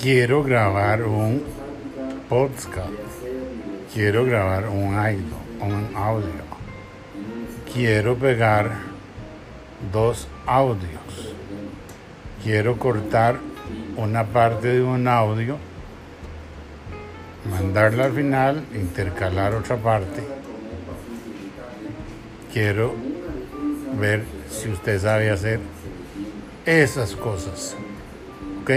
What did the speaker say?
quiero grabar un podcast, quiero grabar un audio, un audio, quiero pegar dos audios, quiero cortar una parte de un audio, mandarla al final, intercalar otra parte. Quiero ver si usted sabe hacer esas cosas. ¿Ok?